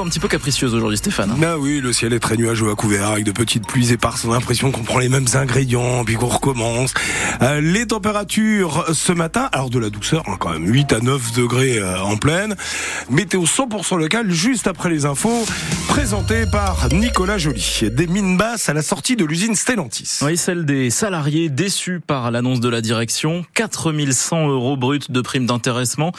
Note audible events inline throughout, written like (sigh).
Un petit peu capricieuse aujourd'hui Stéphane. Ah oui, le ciel est très nuageux à couvert avec de petites pluies éparses. On a l'impression qu'on prend les mêmes ingrédients puis qu'on recommence. Euh, les températures ce matin, alors de la douceur hein, quand même, 8 à 9 degrés euh, en pleine. Météo 100% local juste après les infos présentées par Nicolas Joly. Des mines basses à la sortie de l'usine Stellantis. Oui, celle des salariés déçus par l'annonce de la direction. 4100 euros bruts de prime d'intéressement.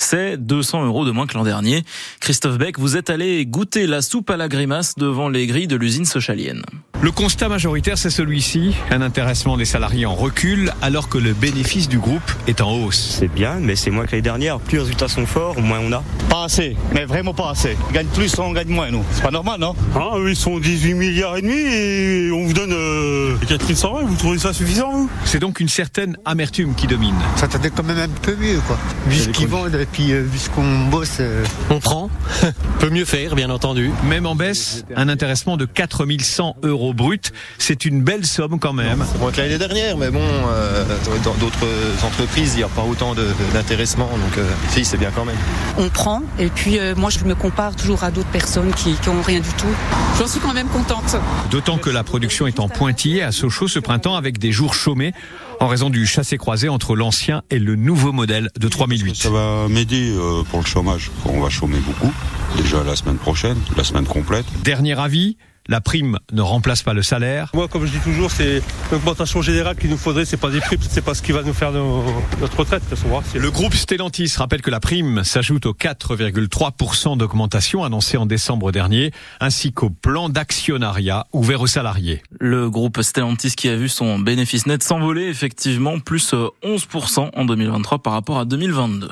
C'est 200 euros de moins que l'an dernier. Christophe Beck, vous êtes allé goûter la soupe à la grimace devant les grilles de l'usine sochalienne. Le constat majoritaire, c'est celui-ci. Un intéressement des salariés en recul, alors que le bénéfice du groupe est en hausse. C'est bien, mais c'est moins que l'année dernière. Plus les résultats sont forts, moins on a. Pas assez, mais vraiment pas assez. On gagne plus, on gagne moins, nous. C'est pas normal, non? Ah, ils sont 18 milliards et demi et on vous donne euh, 4120. Vous trouvez ça suffisant, vous? C'est donc une certaine amertume qui domine. Ça t'attendait quand même un peu mieux, quoi. Vu ce qu'ils vendent et puis euh, vu ce qu'on bosse. euh, On prend. (laughs) Peut mieux faire, bien entendu. Même en baisse, un intéressement de 4100 euros brut, c'est une belle somme quand même. C'est moins que l'année dernière, mais bon, euh, dans d'autres entreprises, il n'y a pas autant d'intéressement, donc euh, si, c'est bien quand même. on prend et puis euh, moi je me compare toujours à d'autres personnes qui, qui ont rien du tout. J'en suis quand même contente. D'autant que la production est en pointillé à Sochaux ce printemps avec des jours chômés en raison du chassé-croisé entre l'ancien et le nouveau modèle de 3008. Ça va m'aider pour le chômage. On va chômer beaucoup. Déjà la semaine prochaine, la semaine complète. Dernier avis, la prime ne remplace pas le salaire. Moi, comme je dis toujours, c'est l'augmentation générale qu'il nous faudrait. C'est pas des primes, c'est pas ce qui va nous faire nos- notre retraite. de toute façon. C'est Le groupe Stellantis rappelle que la prime s'ajoute aux 4,3% d'augmentation annoncée en décembre dernier, ainsi qu'au plan d'actionnariat ouvert aux salariés. Le groupe Stellantis qui a vu son bénéfice net s'envoler, effectivement, plus euh, 11% en 2023 par rapport à 2022.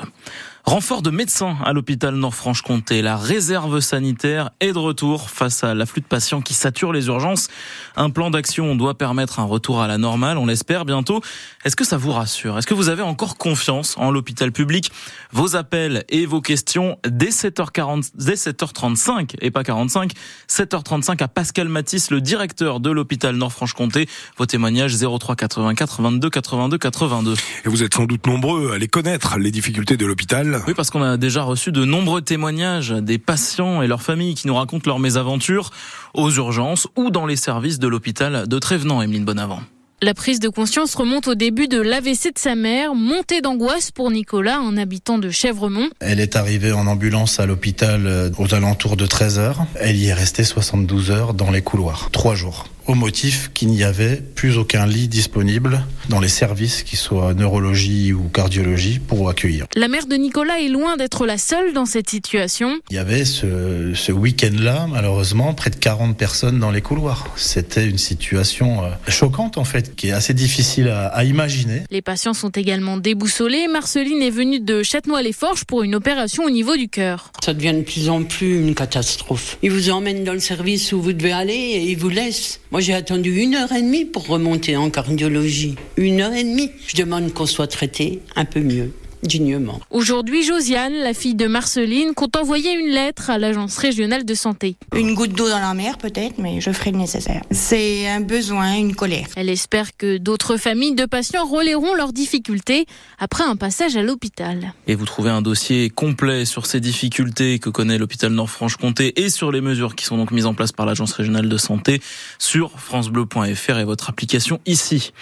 Renfort de médecins à l'hôpital Nord-Franche-Comté. La réserve sanitaire est de retour face à l'afflux de patients qui saturent les urgences. Un plan d'action doit permettre un retour à la normale, on l'espère bientôt. Est-ce que ça vous rassure? Est-ce que vous avez encore confiance en l'hôpital public? Vos appels et vos questions dès 7h40, dès 7h35 et pas 45, 7h35 à Pascal Matisse, le directeur de l'hôpital Nord-Franche-Comté. Vos témoignages 03 84 22 82 82. Et vous êtes sans doute nombreux à les connaître, les difficultés de l'hôpital. Oui, parce qu'on a déjà reçu de nombreux témoignages des patients et leurs familles qui nous racontent leurs mésaventures aux urgences ou dans les services de l'hôpital de Trévenant, Emeline Bonavent. La prise de conscience remonte au début de l'AVC de sa mère, montée d'angoisse pour Nicolas, un habitant de Chèvremont. Elle est arrivée en ambulance à l'hôpital euh, aux alentours de 13 heures. Elle y est restée 72 heures dans les couloirs. Trois jours. Au motif qu'il n'y avait plus aucun lit disponible dans les services, qui soient neurologie ou cardiologie, pour accueillir. La mère de Nicolas est loin d'être la seule dans cette situation. Il y avait ce, ce week-end-là, malheureusement, près de 40 personnes dans les couloirs. C'était une situation euh, choquante, en fait, qui est assez difficile à, à imaginer. Les patients sont également déboussolés. Marceline est venue de Châtenois-les-Forges pour une opération au niveau du cœur. Ça devient de plus en plus une catastrophe. Ils vous emmènent dans le service où vous devez aller et ils vous laissent. Moi j'ai attendu une heure et demie pour remonter en cardiologie. Une heure et demie. Je demande qu'on soit traité un peu mieux. Dignement. Aujourd'hui, Josiane, la fille de Marceline, compte envoyer une lettre à l'agence régionale de santé. Une goutte d'eau dans la mer peut-être, mais je ferai le nécessaire. C'est un besoin, une colère. Elle espère que d'autres familles de patients relayeront leurs difficultés après un passage à l'hôpital. Et vous trouvez un dossier complet sur ces difficultés que connaît l'hôpital Nord-Franche-Comté et sur les mesures qui sont donc mises en place par l'agence régionale de santé sur francebleu.fr et votre application ici.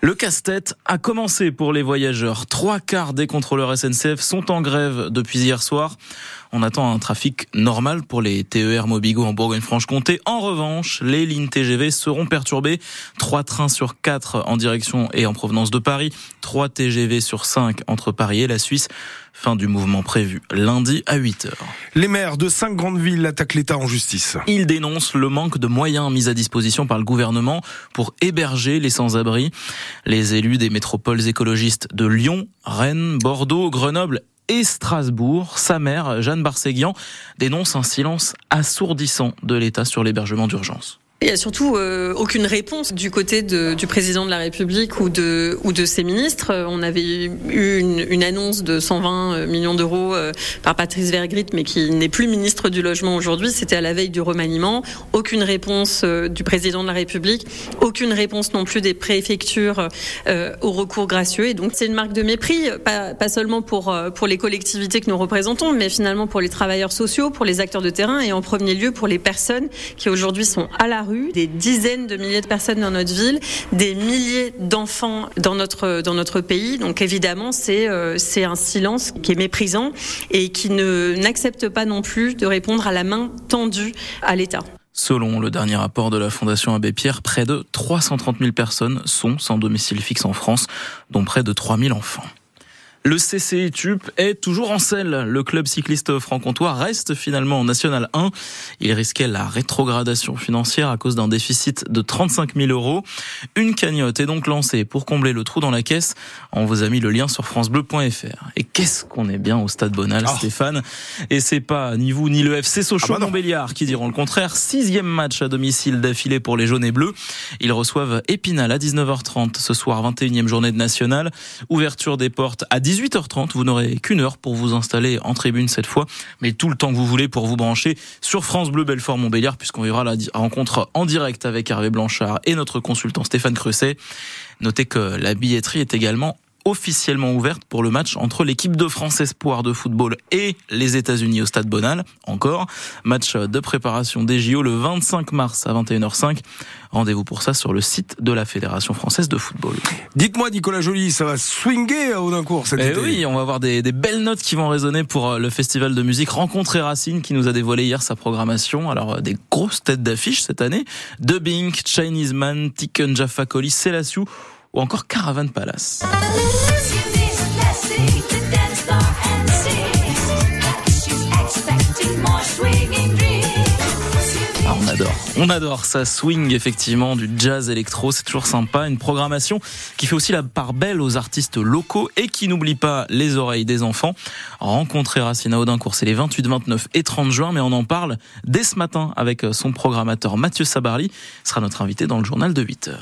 Le casse-tête a commencé pour les voyageurs. Trois quarts des contrôleurs SNCF sont en grève depuis hier soir. On attend un trafic normal pour les TER Mobigo en Bourgogne-Franche-Comté. En revanche, les lignes TGV seront perturbées. Trois trains sur quatre en direction et en provenance de Paris. Trois TGV sur cinq entre Paris et la Suisse. Fin du mouvement prévu lundi à 8 heures. Les maires de cinq grandes villes attaquent l'État en justice. Ils dénoncent le manque de moyens mis à disposition par le gouvernement pour héberger les sans-abri. Les élus des métropoles écologistes de Lyon, Rennes, Bordeaux, Grenoble et Strasbourg, sa mère, Jeanne Barséguian, dénonce un silence assourdissant de l'État sur l'hébergement d'urgence. Il n'y a surtout euh, aucune réponse du côté du président de la République ou de, ses ministres. On avait eu une, annonce de 120 millions d'euros euh, par Patrice Vergrit, mais qui n'est plus ministre du Logement aujourd'hui. C'était à la veille du remaniement. Aucune réponse euh, du président de la République, aucune réponse non plus des préfectures euh, au recours gracieux. Et donc c'est une marque de mépris, pas, seulement euh, pour les collectivités que nous représentons, mais finalement pour les travailleurs sociaux, pour les acteurs de terrain et en premier lieu pour les personnes qui aujourd'hui sont à la rue, des dizaines de milliers de personnes dans notre ville, des milliers d'enfants dans notre, dans notre pays. Donc évidemment, c'est euh, c'est un silence qui est méprisant et qui n'accepte pas non plus de répondre à la main tendue à l'État. Selon le dernier rapport de la Fondation Abbé Pierre, près de 330 000 personnes sont sans domicile fixe en France, dont près de 3 000 enfants. Le CCI TUP est toujours en selle. Le club cycliste franc-comtois reste finalement en National 1. Il risquait la rétrogradation financière à cause d'un déficit de 35 000 euros. Une cagnotte est donc lancée pour combler le trou dans la caisse. On vous a mis le lien sur francebleu.fr. Et qu'est-ce qu'on est bien au Stade Bonal, oh. Stéphane. Et c'est pas ni vous ni le FC Sochaux-Montbéliard ah bah qui diront le contraire. Sixième match à domicile d'affilée pour les jaunes et bleus. Ils reçoivent Épinal à 19h30 ce soir, 21e journée de National. Ouverture des portes à 10 18h30. Vous n'aurez qu'une heure pour vous installer en tribune cette fois, mais tout le temps que vous voulez pour vous brancher sur France Bleu Belfort Montbéliard, puisqu'on verra la rencontre en direct avec Hervé Blanchard et notre consultant Stéphane Creuset. Notez que la billetterie est également officiellement ouverte pour le match entre l'équipe de France Espoir de football et les États-Unis au Stade Bonal. Encore match de préparation des JO le 25 mars à 21h05. Rendez-vous pour ça sur le site de la Fédération française de football. Dites-moi, Nicolas Joly, ça va swinger à Audincourt cette eh Oui, on va avoir des, des, belles notes qui vont résonner pour euh, le festival de musique Rencontrer Racine qui nous a dévoilé hier sa programmation. Alors, euh, des grosses têtes d'affiche cette année. Dubbing, Chinese Man, Tiken Jaffa Coli, Selassiou ou encore Caravan Palace. Ah, on adore. On adore ça swing effectivement du jazz électro, c'est toujours sympa, une programmation qui fait aussi la part belle aux artistes locaux et qui n'oublie pas les oreilles des enfants. Rencontrer Racine Audincourt, c'est les 28, 29 et 30 juin, mais on en parle dès ce matin avec son programmateur Mathieu Sabarly, sera notre invité dans le journal de 8 heures.